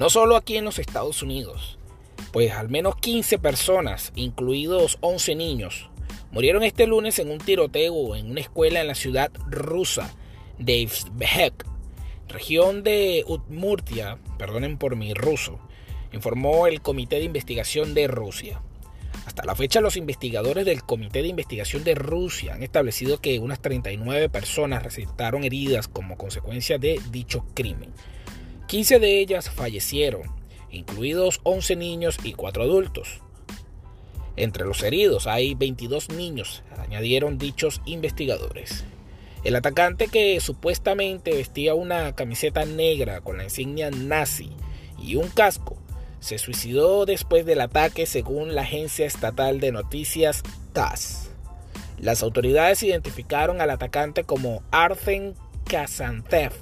No solo aquí en los Estados Unidos, pues al menos 15 personas, incluidos 11 niños, murieron este lunes en un tiroteo en una escuela en la ciudad rusa de Ivsbek, región de Udmurtia, perdonen por mi ruso, informó el Comité de Investigación de Rusia. Hasta la fecha, los investigadores del Comité de Investigación de Rusia han establecido que unas 39 personas resultaron heridas como consecuencia de dicho crimen. 15 de ellas fallecieron, incluidos 11 niños y 4 adultos. Entre los heridos hay 22 niños, añadieron dichos investigadores. El atacante que supuestamente vestía una camiseta negra con la insignia nazi y un casco se suicidó después del ataque según la agencia estatal de noticias TASS. Las autoridades identificaron al atacante como Arsen Kazantev,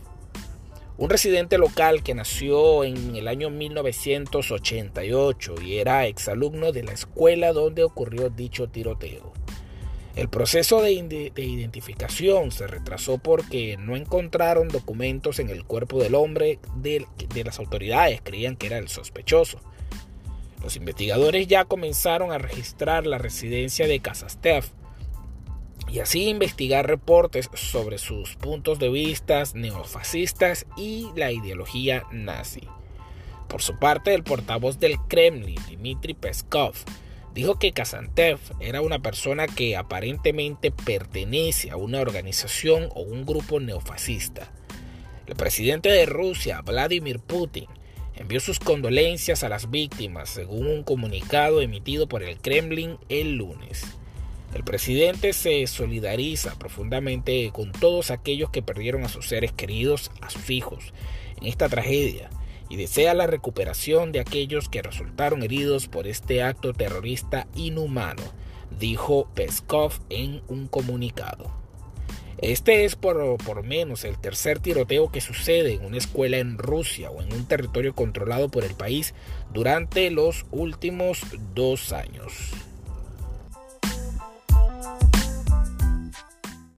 un residente local que nació en el año 1988 y era exalumno de la escuela donde ocurrió dicho tiroteo. El proceso de, identificación se retrasó porque no encontraron documentos en el cuerpo del hombre de, de las autoridades, creían que era el sospechoso. Los investigadores ya comenzaron a registrar la residencia de Casastev y así investigar reportes sobre sus puntos de vista neofascistas y la ideología nazi. Por su parte, el portavoz del Kremlin, Dmitry Peskov, dijo que Kazantev era una persona que aparentemente pertenece a una organización o un grupo neofascista. El presidente de Rusia, Vladimir Putin, envió sus condolencias a las víctimas según un comunicado emitido por el Kremlin el lunes. El presidente se solidariza profundamente con todos aquellos que perdieron a sus seres queridos, a sus hijos, en esta tragedia y desea la recuperación de aquellos que resultaron heridos por este acto terrorista inhumano, dijo Peskov en un comunicado. Este es por, por menos el tercer tiroteo que sucede en una escuela en Rusia o en un territorio controlado por el país durante los últimos dos años.